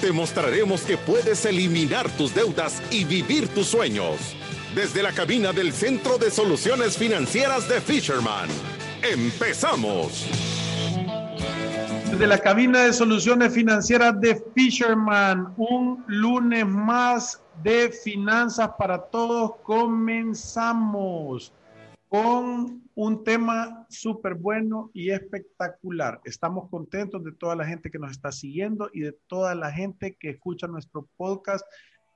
Te mostraremos que puedes eliminar tus deudas y vivir tus sueños. Desde la cabina del Centro de Soluciones Financieras de Fisherman. ¡Empezamos! Desde la cabina de soluciones financieras de Fisherman, un lunes más de finanzas para todos. Comenzamos con un tema súper bueno y espectacular. Estamos contentos de toda la gente que nos está siguiendo y de toda la gente que escucha nuestro podcast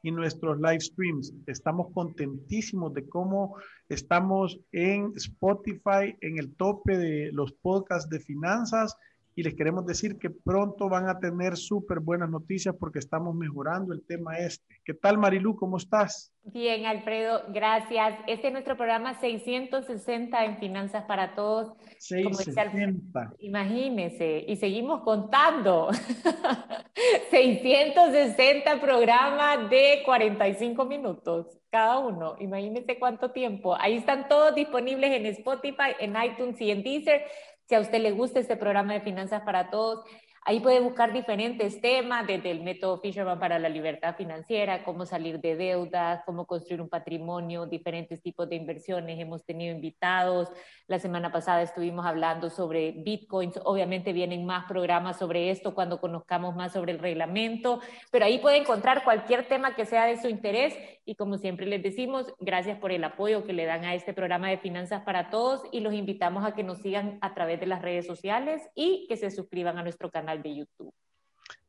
y nuestros live streams. Estamos contentísimos de cómo estamos en Spotify, en el tope de los podcasts de finanzas y les queremos decir que pronto van a tener súper buenas noticias porque estamos mejorando el tema este. ¿Qué tal Marilu? ¿Cómo estás? Bien, Alfredo, gracias. Este es nuestro programa 660 en Finanzas para Todos. 660. Imagínense, y seguimos contando. 660 programas de 45 minutos cada uno. Imagínense cuánto tiempo. Ahí están todos disponibles en Spotify, en iTunes y en Deezer. Si a usted le gusta este programa de Finanzas para Todos, Ahí puede buscar diferentes temas, desde el método Fisherman para la libertad financiera, cómo salir de deudas, cómo construir un patrimonio, diferentes tipos de inversiones. Hemos tenido invitados. La semana pasada estuvimos hablando sobre bitcoins. Obviamente vienen más programas sobre esto cuando conozcamos más sobre el reglamento, pero ahí puede encontrar cualquier tema que sea de su interés. Y como siempre les decimos, gracias por el apoyo que le dan a este programa de Finanzas para Todos y los invitamos a que nos sigan a través de las redes sociales y que se suscriban a nuestro canal de YouTube.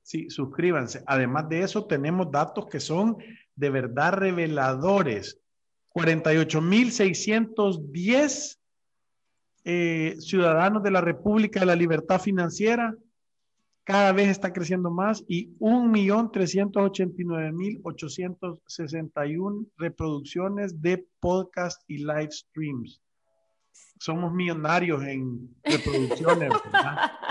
Sí, suscríbanse. Además de eso, tenemos datos que son de verdad reveladores. 48.610 eh, ciudadanos de la República de la Libertad Financiera cada vez está creciendo más y 1.389.861 reproducciones de podcast y live streams somos millonarios en reproducciones, ¿verdad?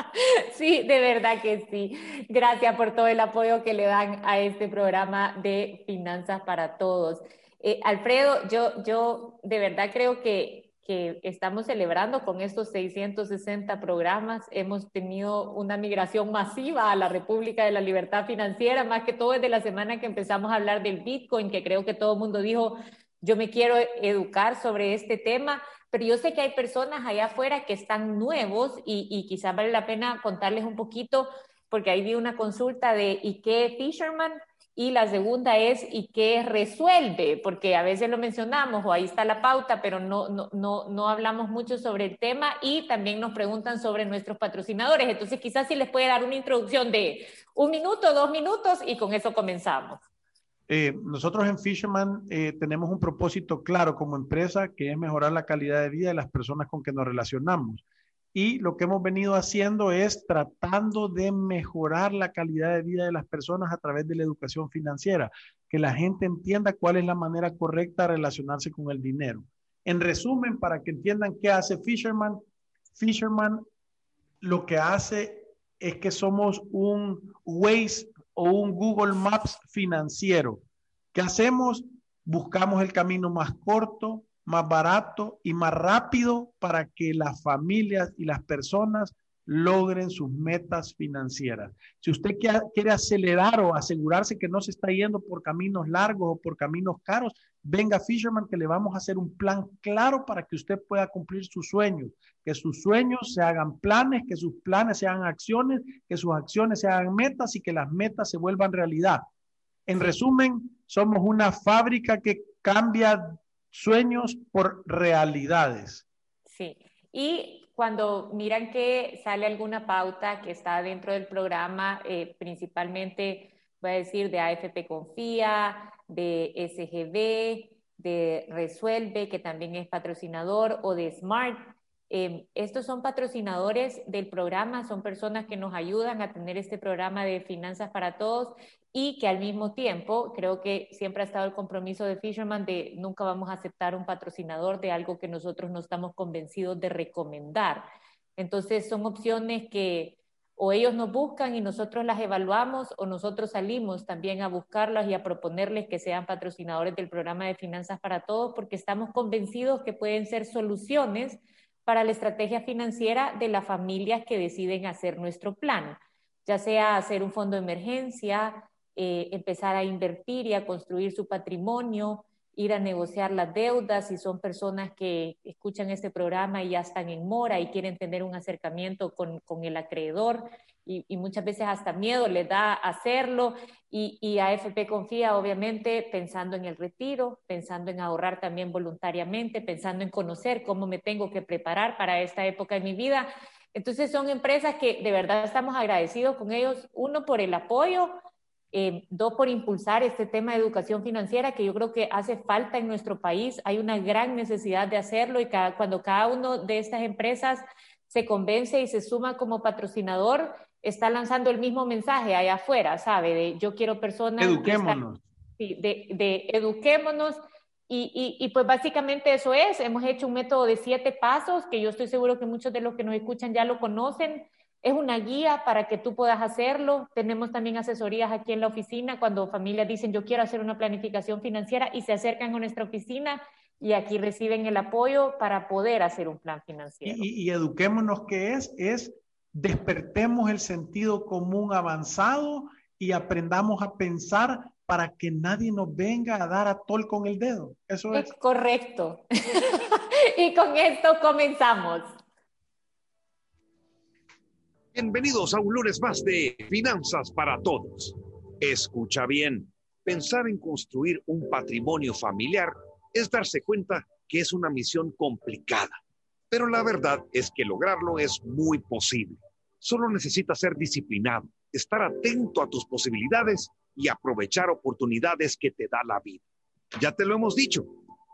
Sí, de verdad que sí. Gracias por todo el apoyo que le dan a este programa de Finanzas para Todos. Eh, Alfredo, yo, yo de verdad creo que, que estamos celebrando con estos 660 programas. Hemos tenido una migración masiva a la República de la Libertad Financiera, más que todo desde la semana que empezamos a hablar del Bitcoin, que creo que todo el mundo dijo, yo me quiero educar sobre este tema pero yo sé que hay personas allá afuera que están nuevos y, y quizás vale la pena contarles un poquito, porque ahí vi una consulta de ¿y qué Fisherman? Y la segunda es ¿y qué resuelve? Porque a veces lo mencionamos o ahí está la pauta, pero no, no, no, no hablamos mucho sobre el tema y también nos preguntan sobre nuestros patrocinadores. Entonces quizás si les puede dar una introducción de un minuto, dos minutos y con eso comenzamos. Eh, nosotros en Fisherman eh, tenemos un propósito claro como empresa que es mejorar la calidad de vida de las personas con que nos relacionamos. Y lo que hemos venido haciendo es tratando de mejorar la calidad de vida de las personas a través de la educación financiera, que la gente entienda cuál es la manera correcta de relacionarse con el dinero. En resumen, para que entiendan qué hace Fisherman, Fisherman lo que hace es que somos un Waze o un Google Maps financiero. ¿Qué hacemos? Buscamos el camino más corto, más barato y más rápido para que las familias y las personas logren sus metas financieras. Si usted quiere acelerar o asegurarse que no se está yendo por caminos largos o por caminos caros, venga Fisherman que le vamos a hacer un plan claro para que usted pueda cumplir sus sueños, que sus sueños se hagan planes, que sus planes se hagan acciones, que sus acciones se hagan metas y que las metas se vuelvan realidad. En resumen, somos una fábrica que cambia sueños por realidades. Sí, y cuando miran que sale alguna pauta que está dentro del programa, eh, principalmente, voy a decir, de AFP Confía, de SGB, de Resuelve, que también es patrocinador, o de Smart, Eh, estos son patrocinadores del programa, son personas que nos ayudan a tener este programa de finanzas para todos y que al mismo tiempo creo que siempre ha estado el compromiso de Fisherman de nunca vamos a aceptar un patrocinador de algo que nosotros no estamos convencidos de recomendar. Entonces son opciones que o ellos nos buscan y nosotros las evaluamos o nosotros salimos también a buscarlas y a proponerles que sean patrocinadores del programa de finanzas para todos porque estamos convencidos que pueden ser soluciones para la estrategia financiera de las familias que deciden hacer nuestro plan, ya sea hacer un fondo de emergencia, eh, empezar a invertir y a construir su patrimonio, ir a negociar las deudas, si son personas que escuchan este programa y ya están en mora y quieren tener un acercamiento con, con el acreedor y, muchas veces hasta miedo les da hacerlo y, y AFP confía obviamente pensando en el retiro, pensando en ahorrar también voluntariamente, pensando en conocer cómo me tengo que preparar para esta época de mi vida. Entonces son empresas que de verdad estamos agradecidos con ellos, uno por el apoyo, eh, dos, por impulsar este tema de educación financiera que yo creo que hace falta en nuestro país. Hay una gran necesidad de hacerlo y cada, cuando cada uno de estas empresas se convence y se suma como patrocinador, está lanzando el mismo mensaje allá afuera, ¿sabe? De yo quiero personas... Eduquémonos. sí, de, de eduquémonos. Y, y, y, pues básicamente eso es, hemos hecho un método de siete pasos que yo estoy seguro que muchos de los que nos escuchan ya lo conocen, es una guía para que tú puedas hacerlo. Tenemos también asesorías aquí en la oficina cuando familias dicen yo quiero hacer una planificación financiera y se acercan a nuestra oficina y aquí reciben el apoyo para poder hacer un plan financiero. Y, y eduquémonos qué es, es despertemos el sentido común avanzado y aprendamos a pensar para que nadie nos venga a dar a tol con el dedo. Eso es. es correcto. y con esto comenzamos. Bienvenidos a un lunes más de Finanzas para Todos. Escucha bien, pensar en construir un patrimonio familiar es darse cuenta que es una misión complicada, pero la verdad es que lograrlo es muy posible. Solo necesitas ser disciplinado, estar atento a tus posibilidades y aprovechar oportunidades que te da la vida. Ya te lo hemos dicho,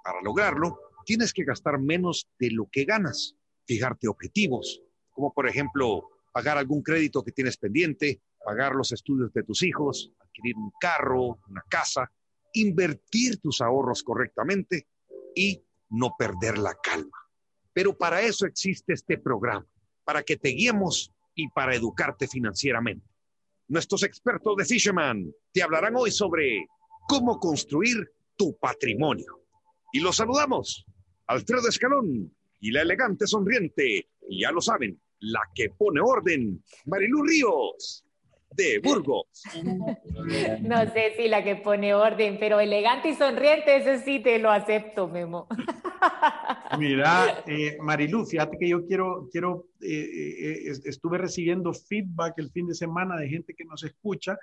para lograrlo tienes que gastar menos de lo que ganas, fijarte objetivos, como por ejemplo pagar algún crédito que tienes pendiente, pagar los estudios de tus hijos, adquirir un carro, una casa, invertir tus ahorros correctamente y no perder la calma. Pero para eso existe este programa, para que te guiemos y para educarte financieramente. Nuestros expertos de Fisherman te hablarán hoy sobre cómo construir tu patrimonio. Y los saludamos, Alfredo Escalón y la elegante sonriente, ya lo saben, la que pone orden, Marilú Ríos, de Burgos. No sé si la que pone orden, pero elegante y sonriente, eso sí te lo acepto, Memo. Mira, eh, Marilú, fíjate que yo quiero, quiero eh, eh, estuve recibiendo feedback el fin de semana de gente que nos escucha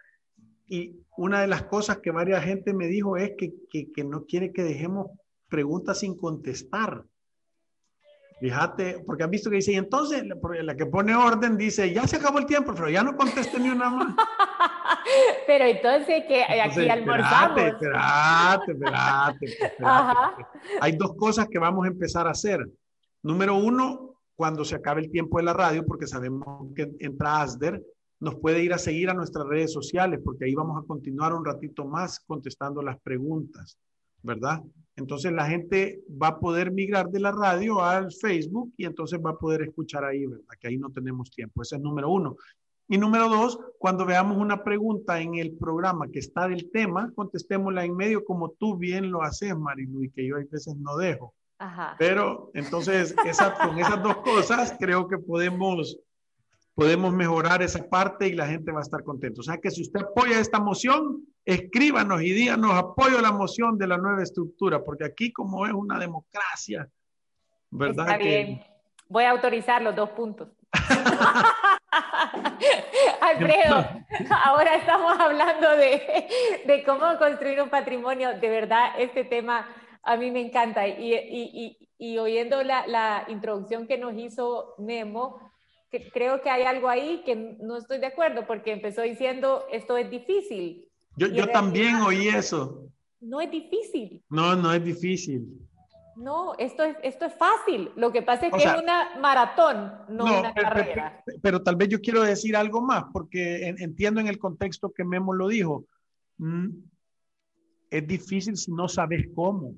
y una de las cosas que varias gente me dijo es que, que, que no quiere que dejemos preguntas sin contestar. Fíjate, porque han visto que dice, y entonces la que pone orden dice, ya se acabó el tiempo, pero ya no conteste ni una más. pero entonces que aquí almorzamos. Espérate, espérate, espérate. Hay dos cosas que vamos a empezar a hacer. Número uno, cuando se acabe el tiempo de la radio, porque sabemos que entra Asder, nos puede ir a seguir a nuestras redes sociales, porque ahí vamos a continuar un ratito más contestando las preguntas, ¿verdad? Entonces la gente va a poder migrar de la radio al Facebook y entonces va a poder escuchar ahí, ¿verdad? Que ahí no tenemos tiempo. Ese es número uno. Y número dos, cuando veamos una pregunta en el programa que está del tema, contestémosla en medio como tú bien lo haces, Marilu, y que yo a veces no dejo. Ajá. Pero entonces, con esas dos cosas, creo que podemos, podemos mejorar esa parte y la gente va a estar contenta. O sea que si usted apoya esta moción, escríbanos y díganos apoyo la moción de la nueva estructura, porque aquí como es una democracia, ¿verdad? Está bien. Voy a autorizar los dos puntos. Alfredo, ahora estamos hablando de, de, cómo construir un patrimonio. De verdad, este tema a mí me encanta. Y, y, y, y oyendo la, la, introducción que nos hizo Memo, que creo que hay algo ahí que no estoy de acuerdo, porque empezó diciendo, esto es difícil. Yo, yo también oí eso. No es difícil. No, no es difícil. No, esto es, esto es fácil. Lo que pasa es que es una maratón, no, una carrera. Pero, tal vez yo quiero decir algo más, porque entiendo en el contexto que Memo lo dijo. Mm, es difícil si no sabes cómo.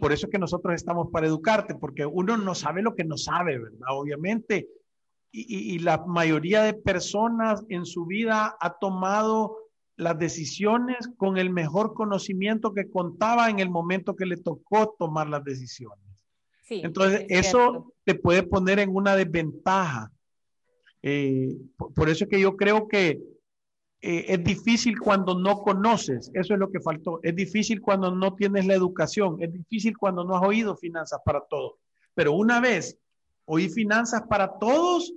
Por eso es que nosotros estamos para educarte, porque uno no sabe lo que no sabe, ¿verdad? Obviamente. Y, y la mayoría de personas en su vida ha tomado las decisiones con el mejor conocimiento que contaba en el momento que le tocó tomar las decisiones. Entonces, eso te puede poner en una desventaja. Eh, por, eso es que yo creo que eh, es difícil cuando no conoces, eso es lo que faltó. Es difícil cuando no tienes la educación, es difícil cuando no has oído finanzas para todos. Pero una vez oí finanzas para todos,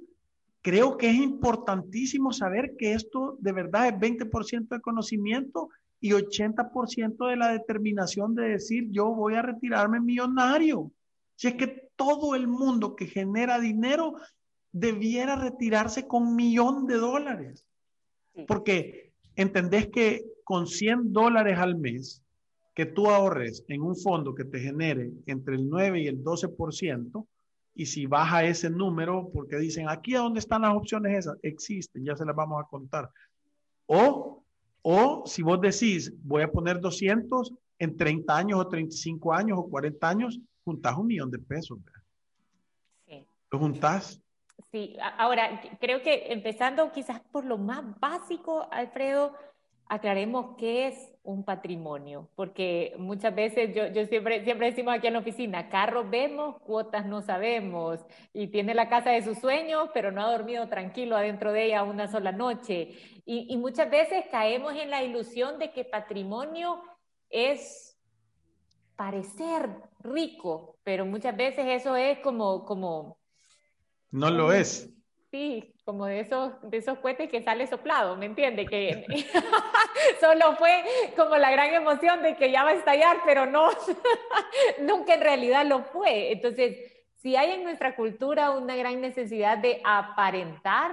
creo que es importantísimo saber que esto de verdad es 20% de conocimiento y 80% de la determinación de decir yo voy a retirarme millonario. Si es que todo el mundo que genera dinero debiera retirarse con un millón de dólares. Porque entendés que con 100 dólares al mes que tú ahorres en un fondo que te genere entre el 9 y el 12%, y si baja ese número, porque dicen, aquí a dónde están las opciones esas, existen, ya se las vamos a contar. O, o si vos decís, voy a poner 200 en 30 años o 35 años o 40 años, juntás un millón de pesos. Sí. ¿Lo juntás? Sí, ahora creo que empezando quizás por lo más básico, Alfredo, aclaremos qué es un patrimonio, porque muchas veces yo, yo siempre, siempre decimos aquí en la oficina, carros vemos, cuotas no sabemos, y tiene la casa de sus sueños, pero no ha dormido tranquilo adentro de ella una sola noche. Y, y muchas veces caemos en la ilusión de que patrimonio es parecer rico, pero muchas veces eso es como... como no lo es. Sí, como de esos, de esos cohetes que sale soplado, ¿me entiende? Que solo fue como la gran emoción de que ya va a estallar, pero no, nunca en realidad lo fue. Entonces, si hay en nuestra cultura una gran necesidad de aparentar,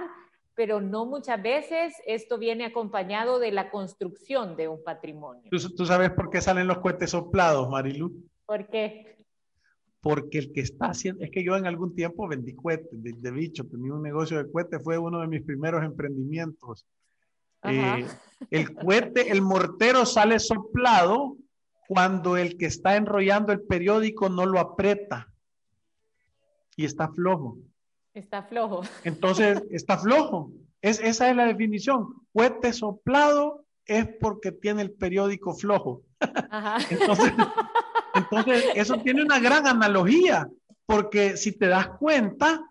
pero no muchas veces esto viene acompañado de la construcción de un patrimonio. ¿Tú, tú sabes por qué salen los cohetes soplados, Marilu? ¿Por qué? Porque el que está haciendo, es que yo en algún tiempo vendí cohetes de, bicho, tenía un negocio de cohetes, fue uno de mis primeros emprendimientos. Eh, el cohete, el mortero sale soplado cuando el que está enrollando el periódico no lo aprieta y está flojo. Está flojo. Entonces, está flojo. Es, esa es la definición. Cohete soplado es porque tiene el periódico flojo. Ajá. Entonces, entonces, eso tiene una gran analogía, porque si te das cuenta,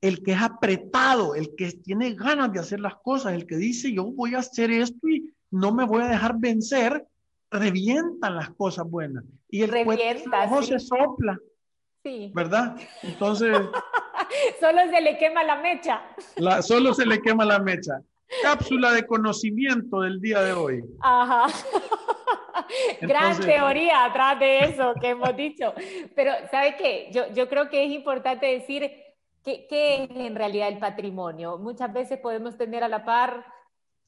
el que es apretado, el que tiene ganas de hacer las cosas, el que dice yo voy a hacer esto y no me voy a dejar vencer, revientan las cosas buenas. Y el ojo se sopla. Sí. ¿Verdad? Entonces. solo se le quema la mecha. solo se le quema la mecha. Cápsula de conocimiento del día de hoy. Ajá. Gran teoría atrás de eso que hemos dicho. Pero, ¿sabe qué? Yo, yo creo que es importante decir qué, qué es en realidad el patrimonio. Muchas veces podemos tener a la par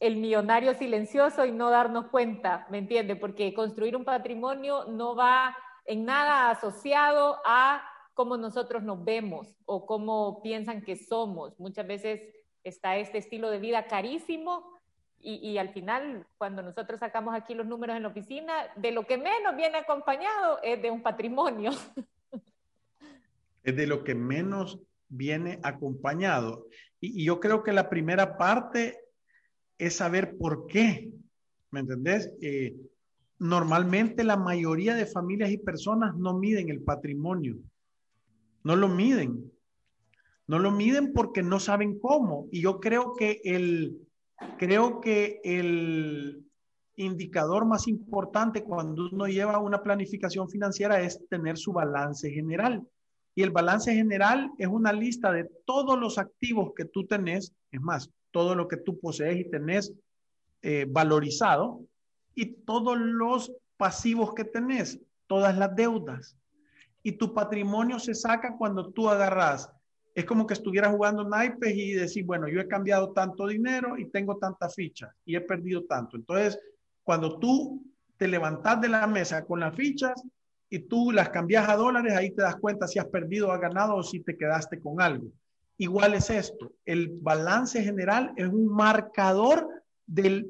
el millonario silencioso y no darnos cuenta, ¿me entiende? Porque construir un patrimonio no va en nada asociado a cómo nosotros nos vemos o cómo piensan que somos. Muchas veces está este estilo de vida carísimo y, al final, cuando nosotros sacamos aquí los números en la oficina, de lo que menos viene acompañado es de un patrimonio. Es de lo que menos viene acompañado. Y, yo creo que la primera parte es saber por qué. ¿Me entendés? Eh, normalmente la mayoría de familias y personas no miden el patrimonio. No lo miden. No lo miden porque no saben cómo. Y yo creo que el, creo que el indicador más importante cuando uno lleva una planificación financiera es tener su balance general. Y el balance general es una lista de todos los activos que tú tenés, es más, todo lo que tú posees y tenés eh, valorizado, y todos los pasivos que tenés, todas las deudas. Y tu patrimonio se saca cuando tú agarras es como que estuviera jugando naipes y decir, bueno, yo he cambiado tanto dinero y tengo tanta ficha y he perdido tanto. Entonces, cuando tú te levantas de la mesa con las fichas, y tú las cambias a dólares, ahí te das cuenta si has perdido, has ganado o si te quedaste con algo. Igual es esto, el balance general es un marcador de,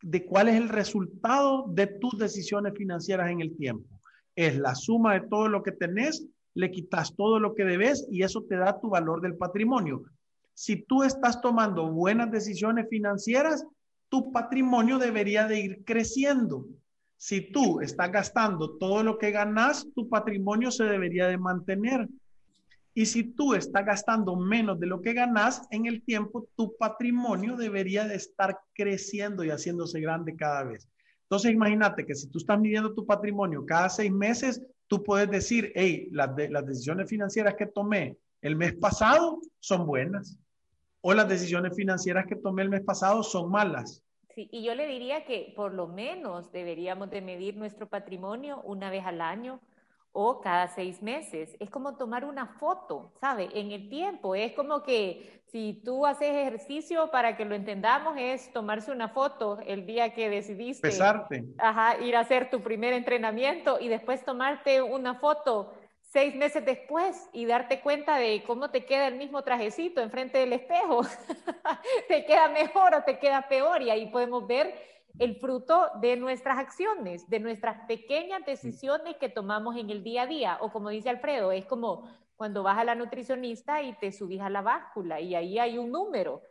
de cuál es el resultado de tus decisiones financieras en el tiempo. Es la suma de todo lo que tenés, le quitas todo lo que debes y eso te da tu valor del patrimonio. Si tú estás tomando buenas decisiones financieras, tu patrimonio debería de ir creciendo. Si tú estás gastando todo lo que ganas, tu patrimonio se debería de mantener. Y si tú estás gastando menos de lo que ganas en el tiempo, tu patrimonio debería de estar creciendo y haciéndose grande cada vez. Entonces, imagínate que si tú estás midiendo tu patrimonio cada seis meses, tú puedes decir, hey, las, decisiones financieras que tomé el mes pasado son buenas o las decisiones financieras que tomé el mes pasado son malas. Sí, y yo le diría que por lo menos deberíamos de medir nuestro patrimonio una vez al año o cada seis meses. Es como tomar una foto, ¿sabe? En el tiempo. Es como que si tú haces ejercicio, para que lo entendamos, es tomarse una foto el día que decidiste Pesarte. Ajá, ir a hacer tu primer entrenamiento y después tomarte una foto seis meses después y darte cuenta de cómo te queda el mismo trajecito enfrente del espejo. te queda mejor o te queda peor y ahí podemos ver el fruto de nuestras acciones, de nuestras pequeñas decisiones que tomamos en el día a día. O como dice Alfredo, es como cuando vas a la nutricionista y te subís a la báscula y ahí hay un número.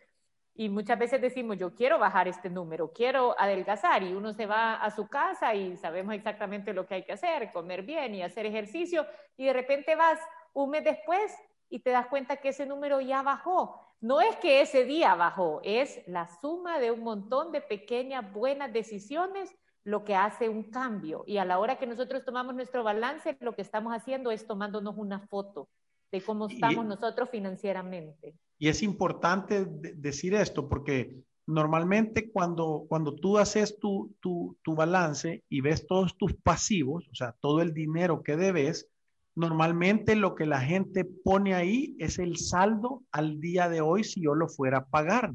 Y muchas veces decimos, yo quiero bajar este número, quiero adelgazar y uno se va a su casa y sabemos exactamente lo que hay que hacer, comer bien y hacer ejercicio y de repente vas un mes después y te das cuenta que ese número ya bajó. No es que ese día bajó, es la suma de un montón de pequeñas buenas decisiones lo que hace un cambio. Y a la hora que nosotros tomamos nuestro balance, lo que estamos haciendo es tomándonos una foto de cómo estamos nosotros financieramente. Y es importante decir esto porque normalmente cuando, cuando tú haces tu, tu, tu, balance y ves todos tus pasivos, o sea, todo el dinero que debes, normalmente lo que la gente pone ahí es el saldo al día de hoy si yo lo fuera a pagar.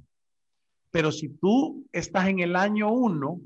Pero si tú estás en el año uno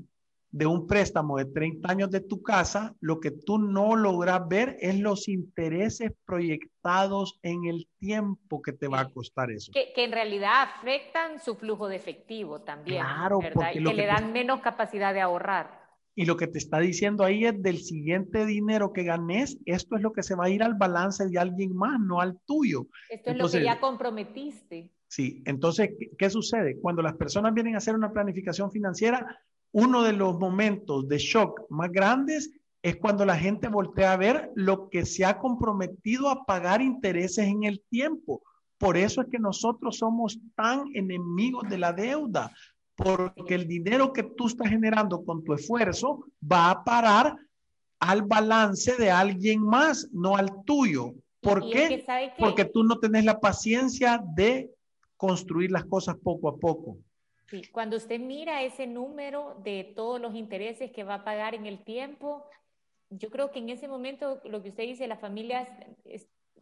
de un préstamo de 30 años de tu casa, lo que tú no logras ver es los intereses proyectados en el tiempo que te va a costar eso. Que, en realidad afectan su flujo de efectivo también. Claro, ¿verdad? Y que, le dan menos capacidad de ahorrar. Y lo que te está diciendo ahí es del siguiente dinero que ganes, esto es lo que se va a ir al balance de alguien más, no al tuyo. Esto es lo que ya comprometiste. Sí, entonces, ¿qué sucede? Cuando las personas vienen a hacer una planificación financiera, uno de los momentos de shock más grandes es cuando la gente voltea a ver lo que se ha comprometido a pagar intereses en el tiempo. Por eso es que nosotros somos tan enemigos de la deuda, porque el dinero que tú estás generando con tu esfuerzo va a parar al balance de alguien más, no al tuyo. ¿Por qué? Porque tú no tenés la paciencia de construir las cosas poco a poco. Sí, cuando usted mira ese número de todos los intereses que va a pagar en el tiempo, yo creo que en ese momento, lo que usted dice, las familias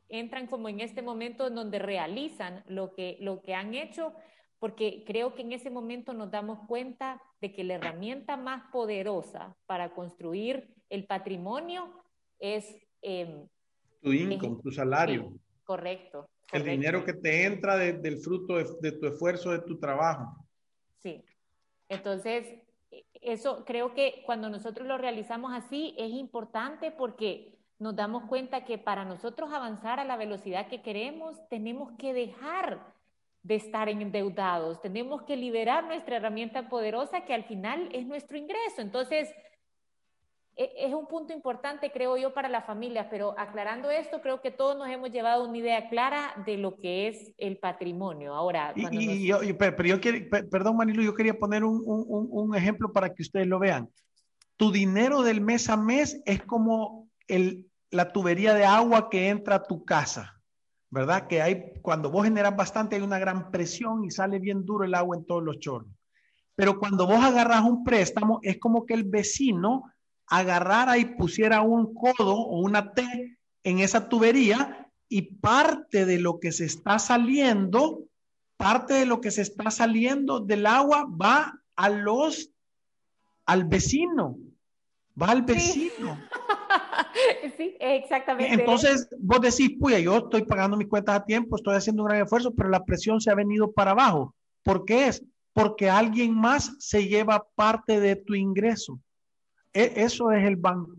entran como en este momento en donde realizan lo que, lo que han hecho, porque creo que en ese momento nos damos cuenta de que la herramienta más poderosa para construir el patrimonio es... Em, tu income, tu salario. correcto, El dinero que te entra del fruto de tu esfuerzo, de tu trabajo. Sí. Entonces, eso creo que cuando nosotros lo realizamos así es importante porque nos damos cuenta que para nosotros avanzar a la velocidad que queremos, tenemos que dejar de estar endeudados, tenemos que liberar nuestra herramienta poderosa que al final es nuestro ingreso. Entonces, e, es un punto importante, creo yo, para la familia, pero aclarando esto, creo que todos nos hemos llevado una idea clara de lo que es el patrimonio. Ahora, y, yo, pero yo quiero, perdón, Manilu, yo quería poner un, un, un, ejemplo para que ustedes lo vean. Tu dinero del mes a mes es como el, la tubería de agua que entra a tu casa, ¿verdad? Que hay, cuando vos generas bastante, hay una gran presión y sale bien duro el agua en todos los chorros. Pero cuando vos agarras un préstamo, es como que el vecino agarrara y pusiera un codo o una T en esa tubería y parte de lo que se está saliendo, parte de lo que se está saliendo del agua va a los, al vecino, va al vecino. sí, exactamente. Entonces, vos decís, pues yo estoy pagando mis cuentas a tiempo, estoy haciendo un gran esfuerzo, pero la presión se ha venido para abajo. ¿Por qué es? Porque alguien más se lleva parte de tu ingreso. E, eso es el banco.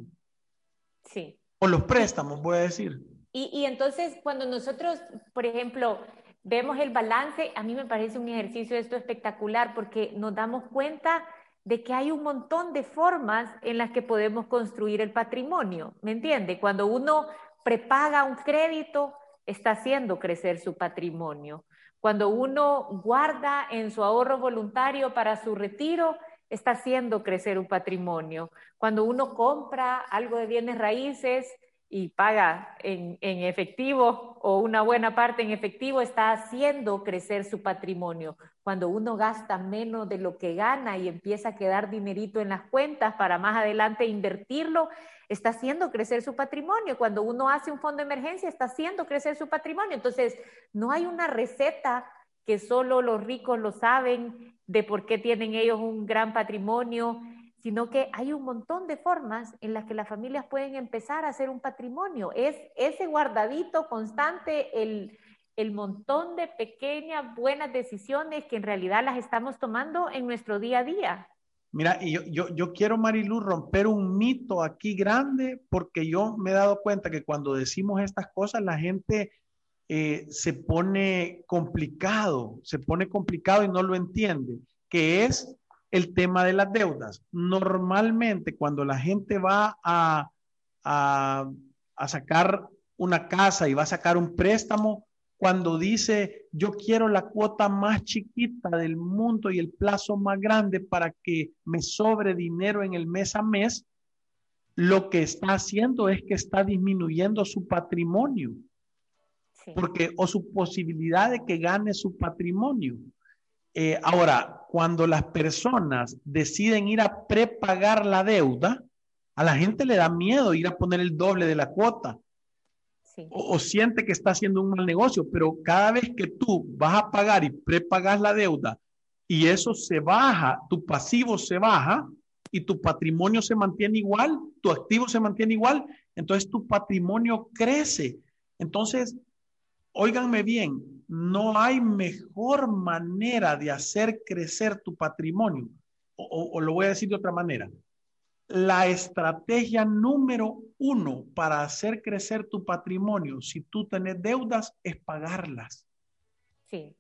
Sí. O los préstamos, voy a decir. Y, y entonces, cuando nosotros, por ejemplo, vemos el balance, a mí me parece un ejercicio esto espectacular porque nos damos cuenta de que hay un montón de formas en las que podemos construir el patrimonio, ¿me entiende? Cuando uno prepaga un crédito, está haciendo crecer su patrimonio. Cuando uno guarda en su ahorro voluntario para su retiro, está haciendo crecer un patrimonio. Cuando uno compra algo de bienes raíces, y paga en, efectivo o una buena parte en efectivo, está haciendo crecer su patrimonio. Cuando uno gasta menos de lo que gana y empieza a quedar dinerito en las cuentas para más adelante invertirlo, está haciendo crecer su patrimonio. Cuando uno hace un fondo de emergencia, está haciendo crecer su patrimonio. Entonces, no hay una receta que solo los ricos lo saben de por qué tienen ellos un gran patrimonio sino que hay un montón de formas en las que las familias pueden empezar a hacer un patrimonio. Es ese guardadito constante, el, el montón de pequeñas buenas decisiones que en realidad las estamos tomando en nuestro día a día. Mira, y yo, yo, quiero, Marilu, romper un mito aquí grande porque yo me he dado cuenta que cuando decimos estas cosas la gente eh, se pone complicado, se pone complicado y no lo entiende, que es el tema de las deudas. Normalmente cuando la gente va a, a, sacar una casa y va a sacar un préstamo, cuando dice yo quiero la cuota más chiquita del mundo y el plazo más grande para que me sobre dinero en el mes a mes, lo que está haciendo es que está disminuyendo su patrimonio. Porque, o su posibilidad de que gane su patrimonio. Eh, ahora, cuando las personas deciden ir a prepagar la deuda, a la gente le da miedo ir a poner el doble de la cuota. O, siente que está haciendo un mal negocio, pero cada vez que tú vas a pagar y prepagas la deuda y eso se baja, tu pasivo se baja y tu patrimonio se mantiene igual, tu activo se mantiene igual, entonces tu patrimonio crece. Entonces, óiganme bien, no hay mejor manera de hacer crecer tu patrimonio. O, lo voy a decir de otra manera. La estrategia número uno para hacer crecer tu patrimonio, si tú tienes deudas, es pagarlas. Sí.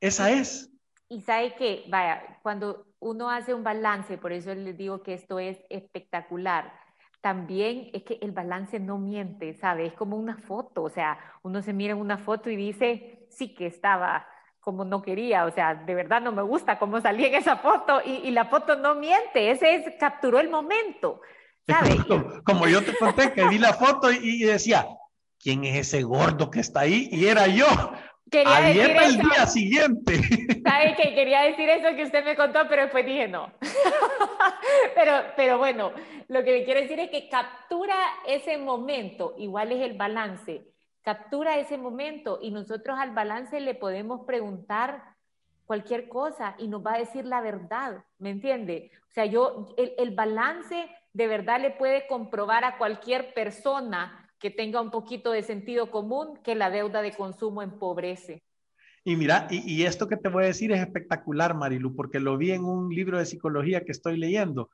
Esa es. Y sabe que, vaya, cuando uno hace un balance, por eso les digo que esto es espectacular también es que el balance no miente, ¿sabe? Es como una foto, o sea, uno se mira en una foto y dice, sí que estaba como no quería, o sea, de verdad no me gusta cómo salí en esa foto y, la foto no miente, ese es, capturó el momento, ¿sabe? Como, yo te conté que vi la foto y, decía, ¿quién es ese gordo que está ahí? Y era yo. Quería Ayer el día siguiente. ¿Sabe que quería decir eso que usted me contó, pero después dije no? pero, pero bueno, lo que le quiero decir es que captura ese momento, igual es el balance, captura ese momento y nosotros al balance le podemos preguntar cualquier cosa y nos va a decir la verdad, ¿me entiende? O sea, yo, el, el balance de verdad le puede comprobar a cualquier persona que tenga un poquito de sentido común que la deuda de consumo empobrece. Y mira, y, y, esto que te voy a decir es espectacular, Marilu, porque lo vi en un libro de psicología que estoy leyendo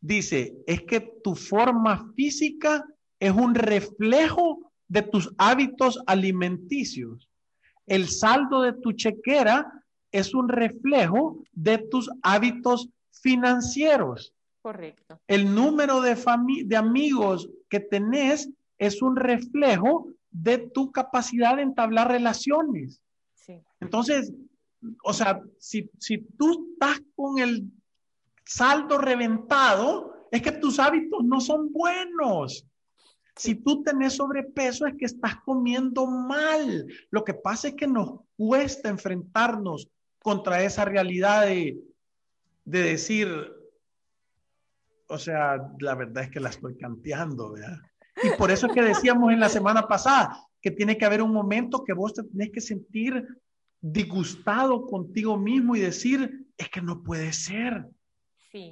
dice, es que tu forma física es un reflejo de tus hábitos alimenticios. El saldo de tu chequera es un reflejo de tus hábitos financieros. Correcto. El número de, de amigos que tenés es un reflejo de tu capacidad de entablar relaciones. Sí. Entonces, o sea, si, si tú estás con el saldo reventado, es que tus hábitos no son buenos. Si tú tenés sobrepeso es que estás comiendo mal. Lo que pasa es que nos cuesta enfrentarnos contra esa realidad de, decir, o sea, la verdad es que la estoy canteando, ¿verdad? Y por eso es que decíamos en la semana pasada que tiene que haber un momento que vos te tenés que sentir disgustado contigo mismo y decir, es que no puede ser.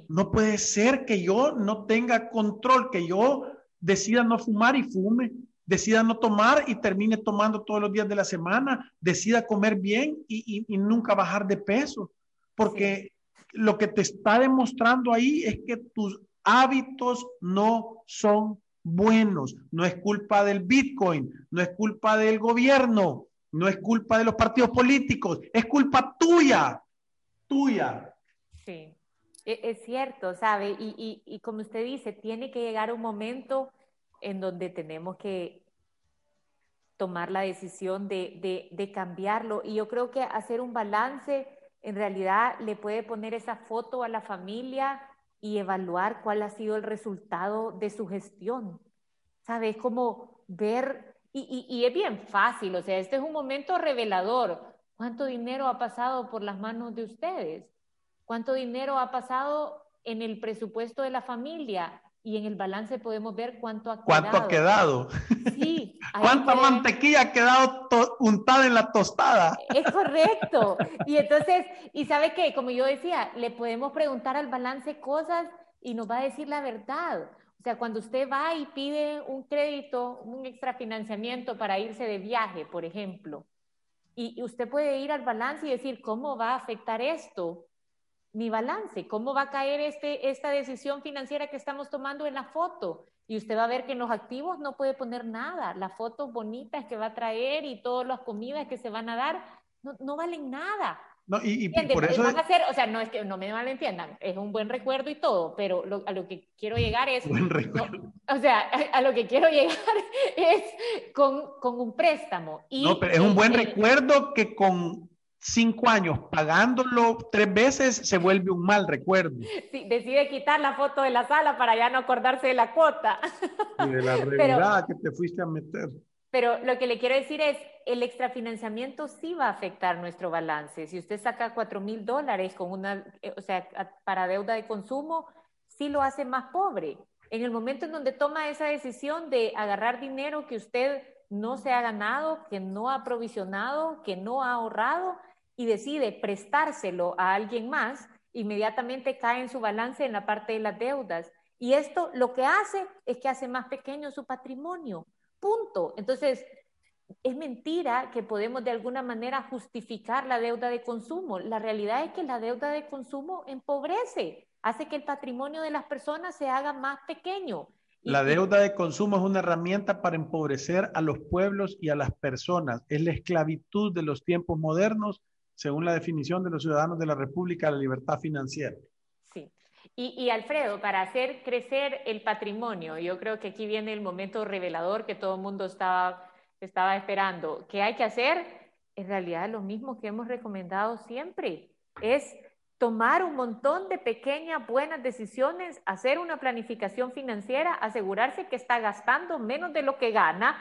No puede ser que yo no tenga control, que yo decida no fumar y fume, decida no tomar y termine tomando todos los días de la semana, decida comer bien y, nunca bajar de peso, porque lo que te está demostrando ahí es que tus hábitos no son buenos, no es culpa del Bitcoin, no es culpa del gobierno, no es culpa de los partidos políticos, es culpa tuya, tuya. Sí, es cierto, ¿sabe? Y, como usted dice, tiene que llegar un momento en donde tenemos que tomar la decisión de, de, cambiarlo. Y yo creo que hacer un balance en realidad le puede poner esa foto a la familia y evaluar cuál ha sido el resultado de su gestión. ¿Sabes? Como ver, y, y, es bien fácil, o sea, este es un momento revelador. ¿Cuánto dinero ha pasado por las manos de ustedes? ¿Cuánto dinero ha pasado en el presupuesto de la familia? y en el balance podemos ver cuánto ha quedado. ¿Cuánto ha quedado? Sí. ¿Cuánta mantequilla ha quedado untada en la tostada? Es correcto. Y entonces, ¿y sabe qué? Como yo decía, le podemos preguntar al balance cosas y nos va a decir la verdad. O sea, cuando usted va y pide un crédito, un extrafinanciamiento para irse de viaje, por ejemplo, y usted puede ir al balance y decir, ¿cómo va a afectar esto mi balance, cómo va a caer este, esta decisión financiera que estamos tomando en la foto. Y usted va a ver que en los activos no puede poner nada. Las fotos bonitas que va a traer y todas las comidas que se van a dar no, valen nada. No, y, por eso... Van a hacer, o sea, no es que no me malentiendan, es un buen recuerdo y todo, pero a lo que quiero llegar es... Buen recuerdo. o sea, a, lo que quiero llegar es con, con un préstamo. Y, no, pero es un buen recuerdo que con cinco años pagándolo tres veces se vuelve un mal recuerdo. Sí, decide quitar la foto de la sala para ya no acordarse de la cuota. Y de la realidad que te fuiste a meter. Pero lo que le quiero decir es, el extrafinanciamiento sí va a afectar nuestro balance. Si usted saca cuatro mil dólares con una, eh, o sea, para deuda de consumo, sí lo hace más pobre. En el momento en donde toma esa decisión de agarrar dinero que usted no se ha ganado, que no ha provisionado, que no ha ahorrado, y decide prestárselo a alguien más, inmediatamente cae en su balance en la parte de las deudas. Y esto lo que hace es que hace más pequeño su patrimonio. Punto. Entonces, es mentira que podemos de alguna manera justificar la deuda de consumo. La realidad es que la deuda de consumo empobrece, hace que el patrimonio de las personas se haga más pequeño. La deuda de consumo es una herramienta para empobrecer a los pueblos y a las personas. Es la esclavitud de los tiempos modernos según la definición de los ciudadanos de la República, la libertad financiera. Sí. Y, Alfredo, para hacer crecer el patrimonio, yo creo que aquí viene el momento revelador que todo el mundo estaba, estaba esperando. ¿Qué hay que hacer? En realidad lo mismo que hemos recomendado siempre, es tomar un montón de pequeñas buenas decisiones, hacer una planificación financiera, asegurarse que está gastando menos de lo que gana,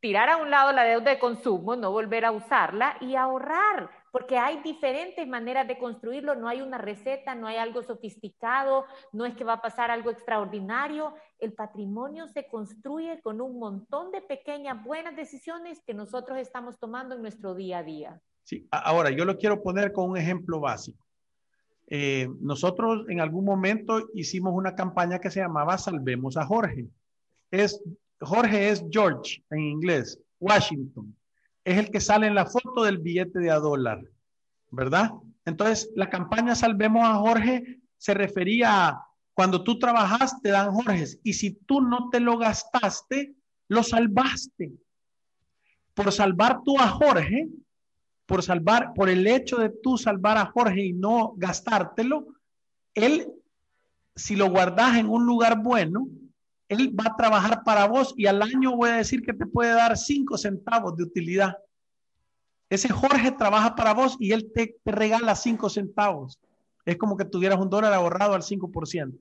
tirar a un lado la deuda de consumo, no volver a usarla y ahorrar porque hay diferentes maneras de construirlo, no hay una receta, no hay algo sofisticado, no es que va a pasar algo extraordinario. El patrimonio se construye con un montón de pequeñas buenas decisiones que nosotros estamos tomando en nuestro día a día. Sí, ahora yo lo quiero poner con un ejemplo básico. Eh, nosotros en algún momento hicimos una campaña que se llamaba Salvemos a Jorge. Es, Jorge es George en inglés, Washington es el que sale en la foto del billete de a dólar, ¿verdad? Entonces, la campaña Salvemos a Jorge se refería a cuando tú trabajas, te dan Jorge, y si tú no te lo gastaste, lo salvaste. Por salvar tú a Jorge, por salvar, por el hecho de tú salvar a Jorge y no gastártelo, él, si lo guardas en un lugar bueno, él va a trabajar para vos y al año voy a decir que te puede dar cinco centavos de utilidad. Ese Jorge trabaja para vos y él te, regala cinco centavos. Es como que tuvieras un dólar ahorrado al 5%.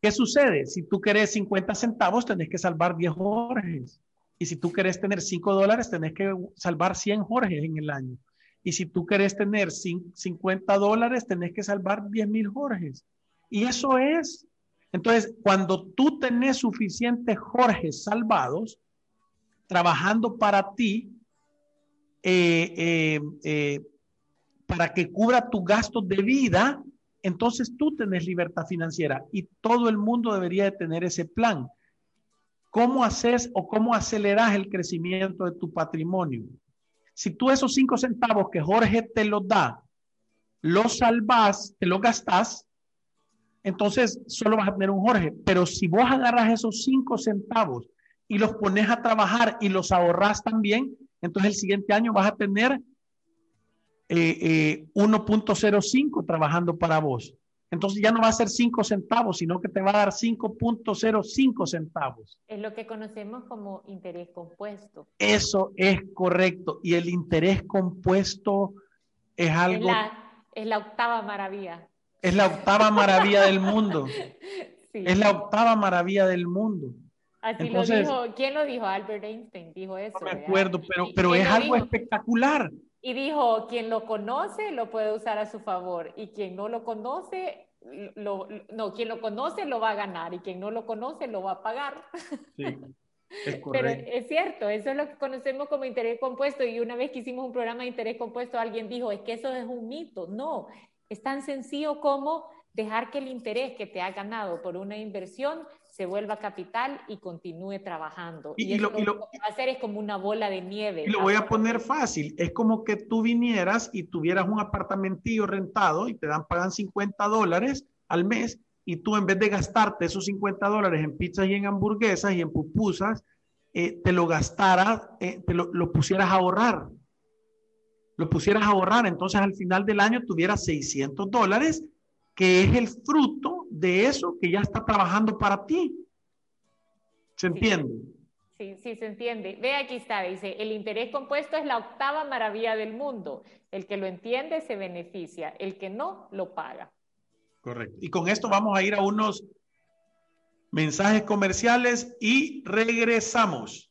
¿Qué sucede? Si tú querés 50 centavos, tenés que salvar 10 Jorges. Y si tú querés tener 5 dólares, tenés que salvar 100 Jorges en el año. Y si tú querés tener 50 dólares, tenés que salvar 10 mil Jorges. Y eso es entonces, cuando tú tenés suficientes Jorge salvados, trabajando para ti, eh, eh, eh, para que cubra tu gasto de vida, entonces tú tenés libertad financiera y todo el mundo debería de tener ese plan. ¿cómo haces o cómo aceleras el crecimiento de tu patrimonio? Si tú esos cinco centavos que Jorge te los da, los salvas, te los gastas, entonces solo vas a tener un Jorge. Pero si vos agarras esos cinco centavos y los pones a trabajar y los ahorras también, entonces el siguiente año vas a tener 1.05 eh, trabajando para vos. Entonces ya no va a ser 5 centavos, sino que te va a dar 5.05 centavos. Es lo que conocemos como interés compuesto. Eso es correcto. Y el interés compuesto es algo... Es la, octava maravilla. Es la octava maravilla del mundo. Es la octava maravilla del mundo. Así lo dijo, ¿quién lo dijo? Albert Einstein dijo eso. No me acuerdo, pero, pero es algo espectacular. Y dijo, quien lo conoce lo puede usar a su favor y quien no lo conoce, lo, no, quien lo conoce lo va a ganar y quien no lo conoce lo va a pagar. Sí, es. Pero es cierto, eso es lo que conocemos como interés compuesto y una vez que hicimos un programa de interés compuesto, alguien dijo, es que eso es un mito. No, es tan sencillo como dejar que el interés que te ha ganado por una inversión se vuelva capital y continúe trabajando. Y, lo, que va a hacer es como una bola de nieve. Y lo voy a poner fácil, es como que tú vinieras y tuvieras un apartamentillo rentado y te dan, pagan 50 dólares al mes y tú en vez de gastarte esos 50 dólares en pizzas y en hamburguesas y en pupusas, eh, te lo gastaras, eh, te lo, lo pusieras a ahorrar. Lo pusieras a ahorrar, entonces al final del año tuvieras 600 dólares que es el fruto de eso que ya está trabajando para ti. ¿Se entiende? Sí, sí, se entiende. Ve aquí está, dice, el interés compuesto es la octava maravilla del mundo. El que lo entiende se beneficia, el que no lo paga. Correcto. Y con esto vamos a ir a unos mensajes comerciales y regresamos.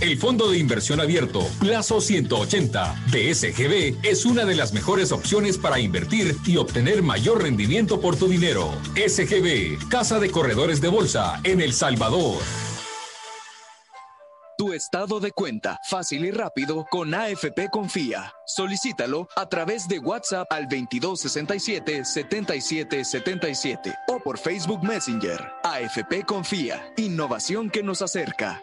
el Fondo de Inversión Abierto, plazo 180 de SGB, es una de las mejores opciones para invertir y obtener mayor rendimiento por tu dinero. SGB, Casa de Corredores de Bolsa en El Salvador. Tu estado de cuenta, fácil y rápido, con AFP Confía. Solicítalo a través de WhatsApp al 2267-7777 o por Facebook Messenger. AFP Confía, innovación que nos acerca.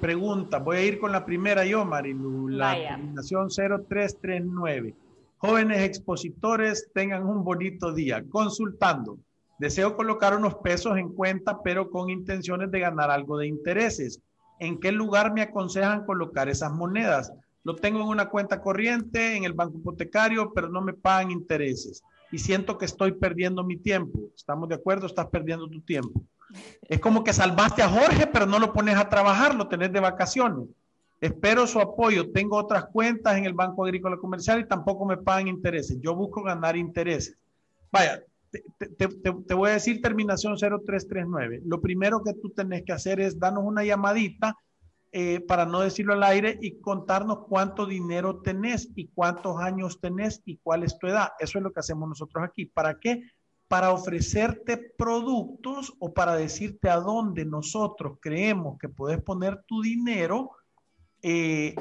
pregunta. Voy a ir con la primera yo, Marilu. La terminación 0339. Jóvenes expositores, tengan un bonito día. Consultando. Deseo colocar unos pesos en cuenta, pero con intenciones de ganar algo de intereses. ¿En qué lugar me aconsejan colocar esas monedas? Lo tengo en una cuenta corriente, en el banco hipotecario, pero no me pagan intereses. Y siento que estoy perdiendo mi tiempo. ¿Estamos de acuerdo? Estás perdiendo tu tiempo. Es como que salvaste a Jorge, pero no lo pones a trabajar, lo tenés de vacaciones. Espero su apoyo. Tengo otras cuentas en el Banco Agrícola Comercial y tampoco me pagan intereses. Yo busco ganar intereses. Vaya, te, voy a decir terminación 0339. Lo primero que tú tenés que hacer es darnos una llamadita eh, para no decirlo al aire y contarnos cuánto dinero tenés y cuántos años tenés y cuál es tu edad. Eso es lo que hacemos nosotros aquí. ¿Para qué? Para ofrecerte productos o para decirte a dónde nosotros creemos que puedes poner tu dinero eh,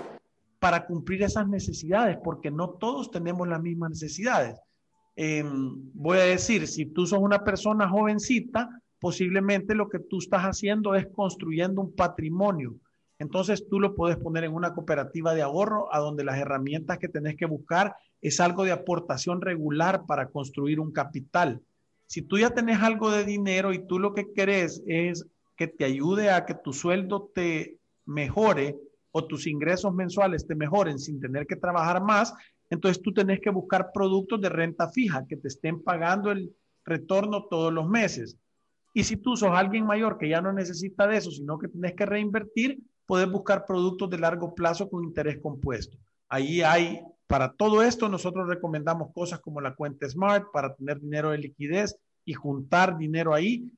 para cumplir esas necesidades, porque no todos tenemos las mismas necesidades. Em, voy a decir, si tú sos una persona jovencita, posiblemente lo que tú estás haciendo es construyendo un patrimonio. Entonces tú lo puedes poner en una cooperativa de ahorro a donde las herramientas que tenés que buscar es algo de aportación regular para construir un capital. Si tú ya tenés algo de dinero y tú lo que querés es que te ayude a que tu sueldo te mejore o tus ingresos mensuales te mejoren sin tener que trabajar más, entonces tú tenés que buscar productos de renta fija que te estén pagando el retorno todos los meses. Y si tú sos alguien mayor que ya no necesita de eso, sino que tenés que reinvertir, puedes buscar productos de largo plazo con interés compuesto. Ahí hay, para todo esto, nosotros recomendamos cosas como la cuenta Smart para tener dinero de liquidez y juntar dinero ahí.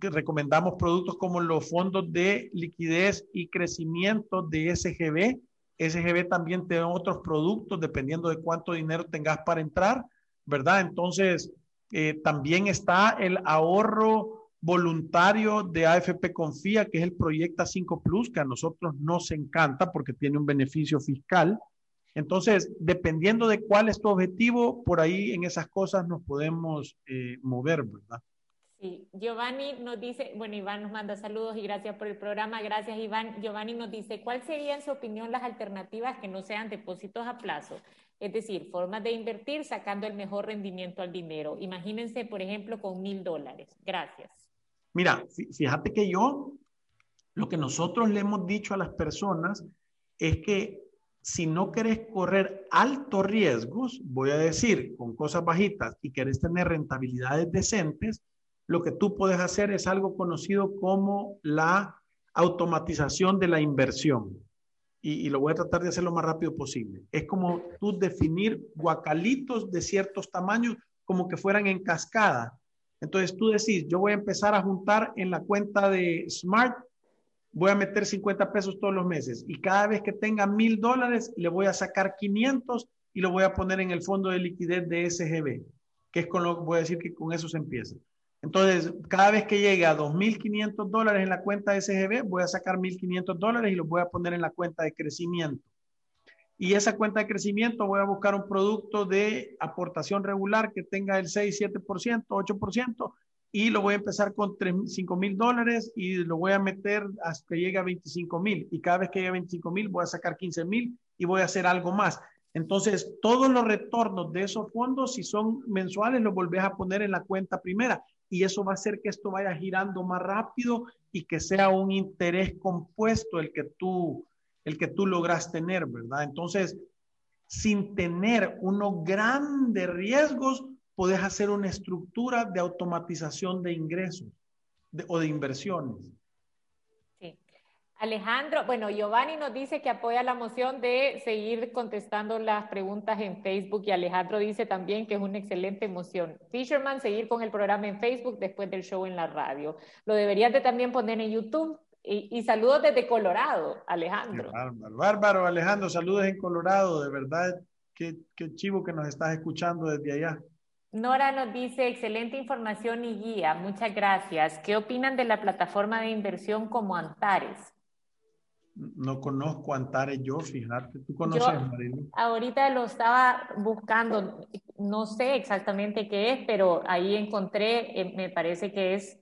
Recomendamos productos como los fondos de liquidez y crecimiento de SGB. SGB también tiene otros productos dependiendo de cuánto dinero tengas para entrar, ¿verdad? Entonces, eh, también está el ahorro voluntario de AFP Confía, que es el Proyecta 5 Plus, que a nosotros nos encanta porque tiene un beneficio fiscal. Entonces, dependiendo de cuál es tu objetivo, por ahí en esas cosas nos podemos eh, mover, ¿verdad? Sí, Giovanni nos dice, bueno, Iván nos manda saludos y gracias por el programa. Gracias, Iván. Giovanni nos dice, ¿cuál sería en su opinión las alternativas que no sean depósitos a plazo? Es decir, formas de invertir sacando el mejor rendimiento al dinero. Imagínense, por ejemplo, con mil dólares. Gracias. Mira, fíjate que yo, lo que nosotros le hemos dicho a las personas es que si no querés correr altos riesgos, voy a decir, con cosas bajitas y querés tener rentabilidades decentes, lo que tú puedes hacer es algo conocido como la automatización de la inversión. Y, lo voy a tratar de hacer lo más rápido posible. Es como tú definir guacalitos de ciertos tamaños como que fueran en cascada. Entonces tú decís, yo voy a empezar a juntar en la cuenta de Smart voy a meter 50 pesos todos los meses y cada vez que tenga mil dólares le voy a sacar 500 y lo voy a poner en el fondo de liquidez de SGB, que es con lo que voy a decir que con eso se empieza. Entonces, cada vez que llegue a 2.500 dólares en la cuenta de SGB, voy a sacar 1.500 dólares y los voy a poner en la cuenta de crecimiento. Y esa cuenta de crecimiento voy a buscar un producto de aportación regular que tenga el 6, 7%, 8% y lo voy a empezar con 5 mil dólares y lo voy a meter hasta que llegue a 25 mil. Y cada vez que llegue a 25 mil voy a sacar 15 mil y voy a hacer algo más. Entonces, todos los retornos de esos fondos, si son mensuales, los volvés a poner en la cuenta primera. Y eso va a hacer que esto vaya girando más rápido y que sea un interés compuesto el que tú, el que tú logras tener, ¿verdad? Entonces, sin tener unos grandes riesgos, puedes hacer una estructura de automatización de ingresos o de inversiones. Sí. Alejandro, bueno, Giovanni nos dice que apoya la moción de seguir contestando las preguntas en Facebook y Alejandro dice también que es una excelente moción. Fisherman, seguir con el programa en Facebook después del show en la radio. Lo deberías de también poner en YouTube. Y, saludos desde Colorado, Alejandro. bárbaro, bárbaro, Alejandro, saludos en Colorado, de verdad, qué, qué chivo que nos estás escuchando desde allá. Nora nos dice, excelente información y guía, muchas gracias. ¿Qué opinan de la plataforma de inversión como Antares? No conozco Antares yo, fíjate, ¿tú conoces, Marilu? Ahorita lo estaba buscando, no sé exactamente qué es, pero ahí encontré, eh, me parece que es